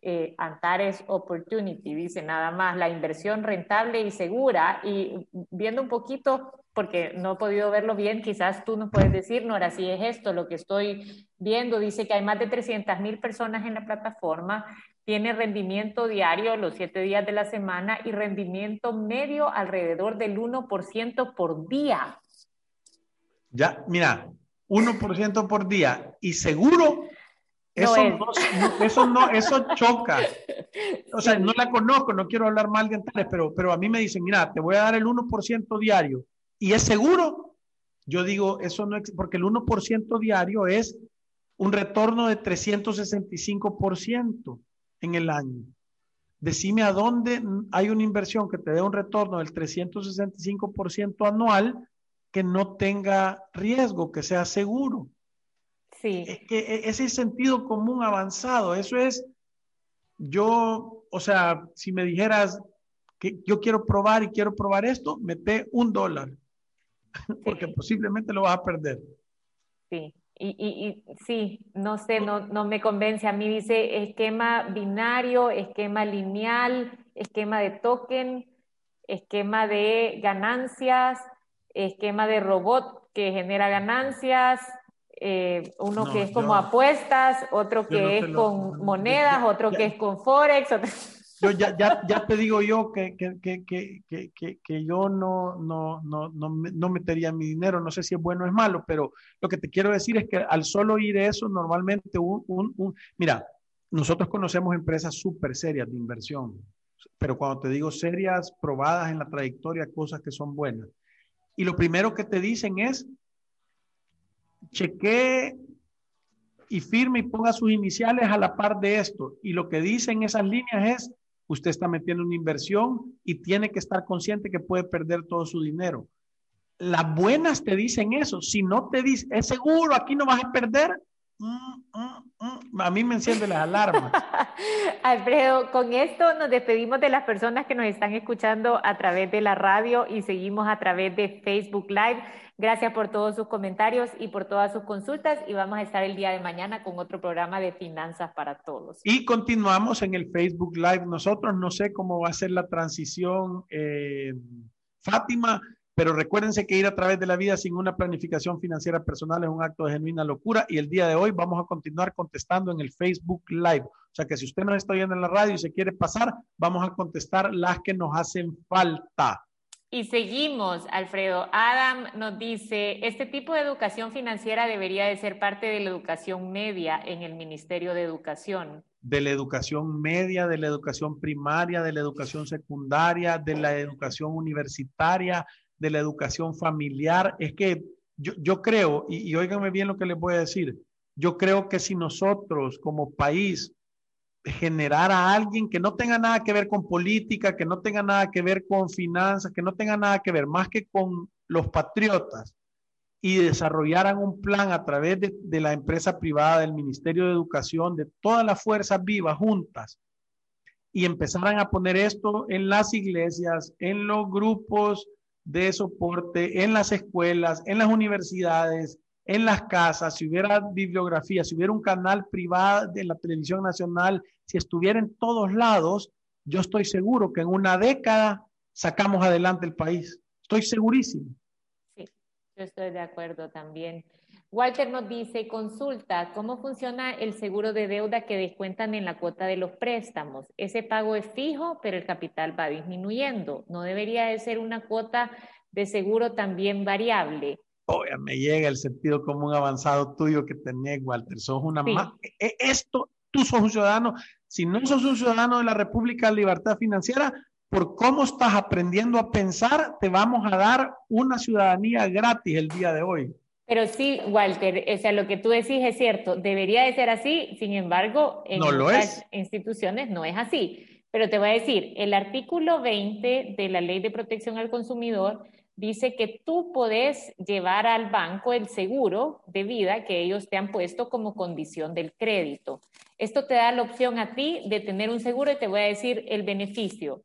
eh, Antares Opportunity, dice nada más, la inversión rentable y segura. Y viendo un poquito porque no he podido verlo bien, quizás tú nos puedes decir, Nora, si es esto lo que estoy viendo, dice que hay más de 300 mil personas en la plataforma, tiene rendimiento diario los siete días de la semana y rendimiento medio alrededor del 1% por día. Ya, mira, 1% por día y seguro eso no, eso no, eso choca. O sea, no la conozco, no quiero hablar mal de Antares, pero, pero a mí me dicen, mira, te voy a dar el 1% diario y es seguro. Yo digo, eso no es, porque el 1% diario es un retorno de 365% en el año. Decime a dónde hay una inversión que te dé un retorno del 365% anual que no tenga riesgo, que sea seguro. Sí. Es que e, ese sentido común avanzado, eso es, yo, o sea, si me dijeras que yo quiero probar y quiero probar esto, mete un dólar. porque posiblemente lo vas a perder. Sí, y, y, sí, no sé, no, no me convence. A mí dice esquema binario, esquema lineal, esquema de token, esquema de ganancias, esquema de robot que genera ganancias, eh, uno que es como apuestas, otro que es con monedas, otro que es con Forex. Yo ya, ya, ya, te digo yo que, que, que, que yo no, no, no, no, metería mi dinero. No sé si es bueno o es malo, pero lo que te quiero decir es que al solo oír eso, normalmente un, un, un mira, nosotros conocemos empresas súper serias de inversión, pero cuando te digo serias, probadas en la trayectoria, cosas que son buenas. Y lo primero que te dicen es, cheque y firme y ponga sus iniciales a la par de esto. Y lo que dicen esas líneas es, usted está metiendo una inversión y tiene que estar consciente que puede perder todo su dinero. Las buenas te dicen eso. Si no te dicen, es seguro, aquí no vas a perder, Mm, mm, mm. A mí me enciende las alarmas. Alfredo, con esto nos despedimos de las personas que nos están escuchando a través de la radio y seguimos a través de Facebook Live. Gracias por todos sus comentarios y por todas sus consultas y vamos a estar el día de mañana con otro programa de finanzas para todos. Y continuamos en el Facebook Live. Nosotros no sé cómo va a ser la transición, eh, Fátima, pero recuérdense que ir a través de la vida sin una planificación financiera personal es un acto de genuina locura y el día de hoy vamos a continuar contestando en el Facebook Live. O sea que si usted nos está oyendo en la radio y se quiere pasar, vamos a contestar las que nos hacen falta. Y seguimos, Alfredo. Adam nos dice, este tipo de educación financiera debería de ser parte de la educación media en el Ministerio de Educación. De la educación media, de la educación primaria, de la educación secundaria, de la educación universitaria, de la educación familiar. Es que yo, creo, y, y óiganme bien lo que les voy a decir, yo creo que si nosotros como país generar a alguien que no tenga nada que ver con política, que no tenga nada que ver con finanzas, que no tenga nada que ver más que con los patriotas y desarrollaran un plan a través de, la empresa privada, del Ministerio de Educación, de todas las fuerzas vivas juntas y empezaran a poner esto en las iglesias, en los grupos de soporte en las escuelas, en las universidades, en las casas, si hubiera bibliografía, si hubiera un canal privado de la televisión nacional, si estuviera en todos lados, yo estoy seguro que en una década sacamos adelante el país. Estoy segurísimo. Sí, yo estoy de acuerdo también. Walter nos dice, consulta, ¿cómo funciona el seguro de deuda que descuentan en la cuota de los préstamos? Ese pago es fijo, pero el capital va disminuyendo. ¿No debería de ser una cuota de seguro también variable? Oye, me llega el sentido común avanzado tuyo que tenés, Walter. Sos una e, e, Esto, tú sos un ciudadano. Si no sos un ciudadano de la República de Libertad Financiera, por cómo estás aprendiendo a pensar, te vamos a dar una ciudadanía gratis el día de hoy. Pero sí, Walter, o sea, lo que tú decís es cierto, debería de ser así, sin embargo, en las instituciones no es así. Pero te voy a decir, el artículo 20 de la Ley de Protección al Consumidor dice que tú podés llevar al banco el seguro de vida que ellos te han puesto como condición del crédito. Esto te da la opción a ti de tener un seguro y te voy a decir el beneficio.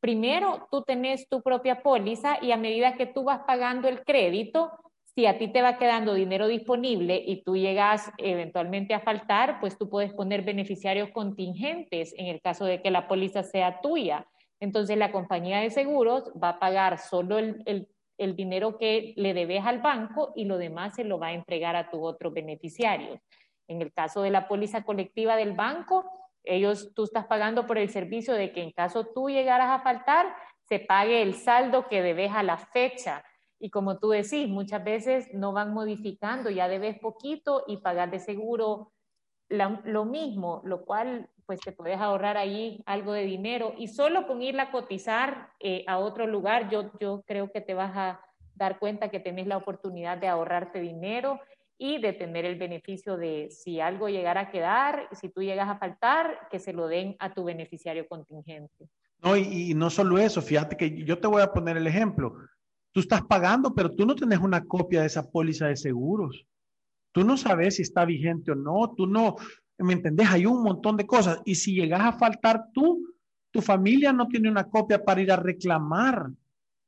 Primero, tú tenés tu propia póliza y a medida que tú vas pagando el crédito, si a ti te va quedando dinero disponible y tú llegas eventualmente a faltar, pues tú puedes poner beneficiarios contingentes en el caso de que la póliza sea tuya. Entonces la compañía de seguros va a pagar solo el, el, dinero que le debes al banco y lo demás se lo va a entregar a tus otros beneficiarios. En el caso de la póliza colectiva del banco, ellos, tú estás pagando por el servicio de que en caso tú llegaras a faltar, se pague el saldo que debes a la fecha y como tú decís, muchas veces no van modificando, ya debes poquito y pagar de seguro lo mismo, lo cual pues te puedes ahorrar ahí algo de dinero y solo con irla a cotizar eh, a otro lugar, yo, yo creo que te vas a dar cuenta que tenés la oportunidad de ahorrarte dinero y de tener el beneficio de si algo llegara a quedar, si tú llegas a faltar, que se lo den a tu beneficiario contingente. No, y, y no solo eso, fíjate que yo te voy a poner el ejemplo. Tú estás pagando, pero tú no tienes una copia de esa póliza de seguros. Tú no sabes si está vigente o no, tú no, ¿me entendés? Hay un montón de cosas. Y si llegas a faltar tú, tu familia no tiene una copia para ir a reclamar.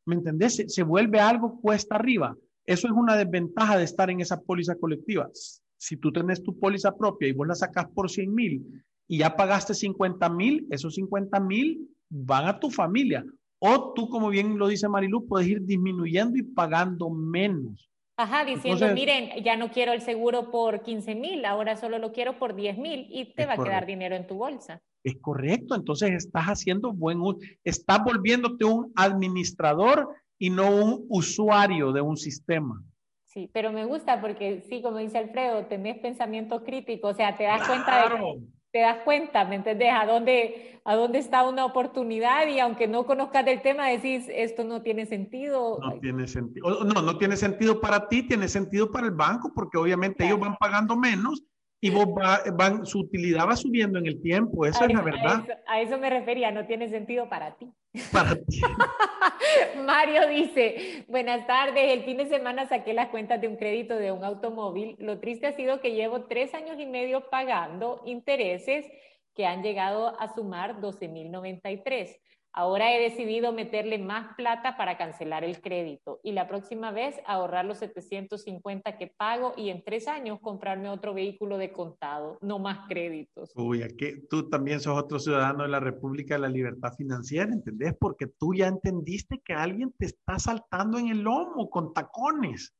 ¿Me entendés? Se, vuelve algo cuesta arriba. Eso es una desventaja de estar en esa póliza colectiva. Si tú tienes tu póliza propia y vos la sacas por 100 mil y ya pagaste 50 mil, esos 50 mil van a tu familia. O tú, como bien lo dice Marilu, puedes ir disminuyendo y pagando menos. Ajá, diciendo, miren, ya no quiero el seguro por 15 mil, ahora solo lo quiero por 10 mil y te va a quedar dinero en tu bolsa. es correcto. Entonces estás haciendo buen uso, estás volviéndote un administrador y no un usuario de un sistema. Sí, pero me gusta porque sí, como dice Alfredo, tenés pensamiento crítico, o sea, te das cuenta de te das cuenta, ¿me entendés? A dónde, a dónde está una oportunidad y aunque no conozcas del tema, decís, esto no tiene sentido. No tiene sentido. No, no tiene sentido para ti, tiene sentido para el banco, porque obviamente ellos van pagando menos y vos van, su utilidad va subiendo en el tiempo, esa es la verdad. A eso, me refería, no tiene sentido para ti. Para ti. Mario dice, buenas tardes, el fin de semana saqué las cuentas de un crédito de un automóvil. Lo triste ha sido que llevo tres años y medio pagando intereses que han llegado a sumar 12.093. Ahora he decidido meterle más plata para cancelar el crédito y la próxima vez ahorrar los 750 que pago y en tres años comprarme otro vehículo de contado, no más créditos. Uy, aquí tú también sos otro ciudadano de la República de la Libertad Financiera, ¿entendés? Porque tú ya entendiste que alguien te está saltando en el lomo con tacones,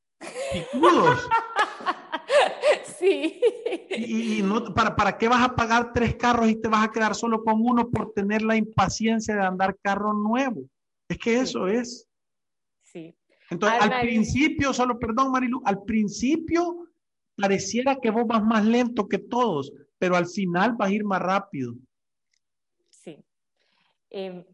picudos. Sí. Y, no, ¿para, ¿para qué vas a pagar tres carros y te vas a quedar solo con uno por tener la impaciencia de andar carro nuevo? Es que eso es. Sí. Entonces, al principio, solo perdón, Marilu, al principio pareciera que vos vas más lento que todos, pero al final vas a ir más rápido. Sí. Eh,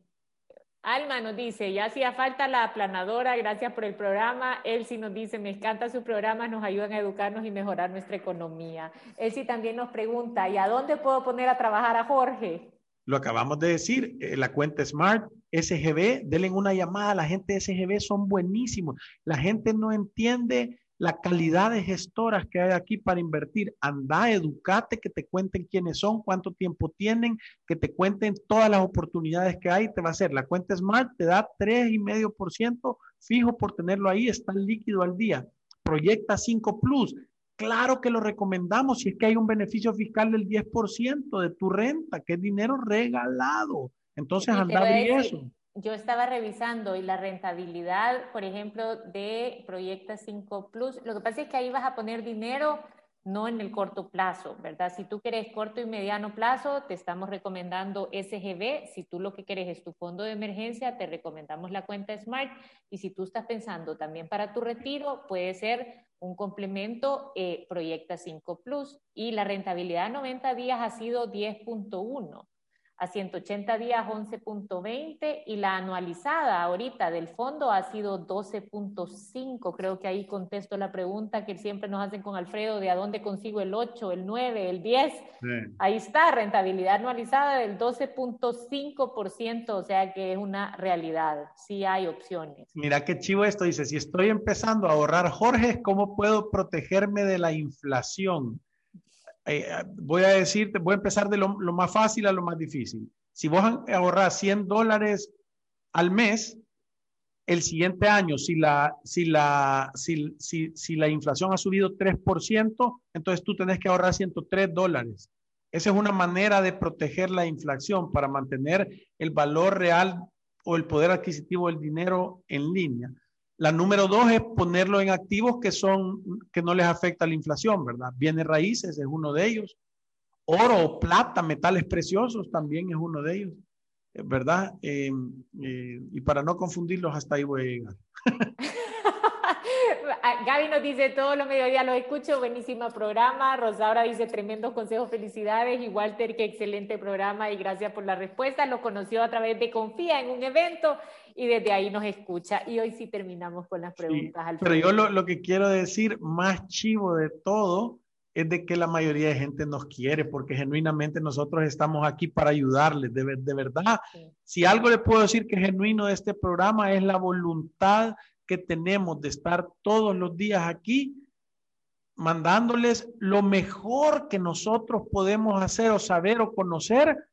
Alma nos dice, ya hacía falta la aplanadora, gracias por el programa. Elsie nos dice, me encanta su programa, nos ayudan a educarnos y mejorar nuestra economía. Elsie también nos pregunta, ¿y a dónde puedo poner a trabajar a Jorge? Lo acabamos de decir, eh, la cuenta Smart, SGB, denle una llamada, la gente SGB son buenísimos. La gente no entiende la calidad de gestoras que hay aquí para invertir. Anda, educate, que te cuenten quiénes son, cuánto tiempo tienen, que te cuenten todas las oportunidades que hay. Te va a hacer la cuenta Smart, te da 3,5% fijo por tenerlo ahí, está líquido al día. Proyecta 5 Plus. Claro que lo recomendamos si es que hay un beneficio fiscal del 10% de tu renta, que es dinero regalado. Entonces, anda a eso yo estaba revisando y la rentabilidad, por ejemplo, de Proyecta 5 Plus, lo que pasa es que ahí vas a poner dinero no en el corto plazo, ¿verdad? Si tú quieres corto y mediano plazo, te estamos recomendando SGB. Si tú lo que quieres es tu fondo de emergencia, te recomendamos la cuenta Smart. Y si tú estás pensando también para tu retiro, puede ser un complemento eh, Proyecta 5 Plus. Y la rentabilidad a 90 días ha sido 10.1 a 180 días 11.20 y la anualizada ahorita del fondo ha sido 12.5. Creo que ahí contesto la pregunta que siempre nos hacen con Alfredo de a dónde consigo el 8, el 9, el 10. Ahí está, rentabilidad anualizada del 12.5%, o sea que es una realidad, sí hay opciones. Mira qué chivo esto, dice, si estoy empezando a ahorrar, Jorge, ¿cómo puedo protegerme de la inflación? Eh, voy a decirte, voy a empezar de lo, más fácil a lo más difícil. Si vos ahorras 100 dólares al mes, el siguiente año, si la, si la, si, si, si la inflación ha subido 3%, entonces tú tenés que ahorrar 103 dólares. Esa es una manera de proteger la inflación para mantener el valor real o el poder adquisitivo del dinero en línea. La número dos es ponerlo en activos que son, que no les afecta la inflación, ¿verdad? Bienes raíces es uno de ellos. Oro, plata, metales preciosos también es uno de ellos, ¿verdad? Eh, eh, y para no confundirlos, hasta ahí voy a llegar. Ah, Gaby nos dice todos los mediodías lo escucho, buenísimo programa. Rosaura dice tremendos consejos, felicidades. Y Walter, qué excelente programa y gracias por la respuesta. Lo conoció a través de Confía en un evento y desde ahí nos escucha. Y hoy sí terminamos con las preguntas. pero yo lo, que quiero decir más chivo de todo es de que la mayoría de gente nos quiere porque genuinamente nosotros estamos aquí para ayudarles, de, de verdad. Si algo le puedo decir que es genuino de este programa es la voluntad que tenemos de estar todos los días aquí mandándoles lo mejor que nosotros podemos hacer o saber o conocer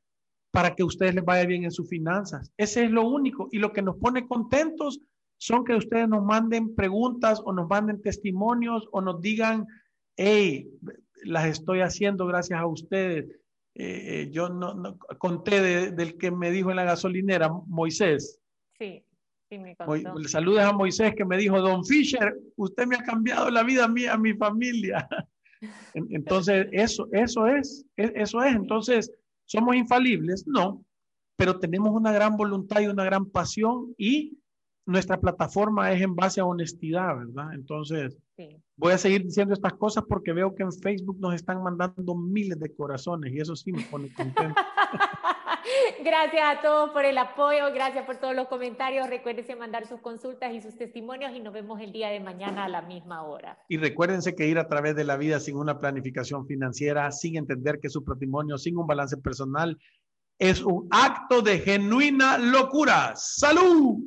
para que ustedes les vaya bien en sus finanzas. Ese es lo único. Y lo que nos pone contentos son que ustedes nos manden preguntas o nos manden testimonios o nos digan, hey, las estoy haciendo gracias a ustedes. Eh, eh, yo no, conté del que me dijo en la gasolinera, Moisés. Sí. Le saludes a Moisés que me dijo, Don Fisher, usted me ha cambiado la vida a mí, a mi familia. Entonces, eso, eso es, e, eso es. Entonces, ¿Somos infalibles? No, pero tenemos una gran voluntad y una gran pasión y nuestra plataforma es en base a honestidad, ¿verdad? Entonces, voy a seguir diciendo estas cosas porque veo que en Facebook nos están mandando miles de corazones y eso sí me pone contento. gracias a todos por el apoyo, gracias por todos los comentarios. Recuérdense mandar sus consultas y sus testimonios y nos vemos el día de mañana a la misma hora. Y recuérdense que ir a través de la vida sin una planificación financiera, sin entender que su patrimonio, sin un balance personal, es un acto de genuina locura. ¡Salud!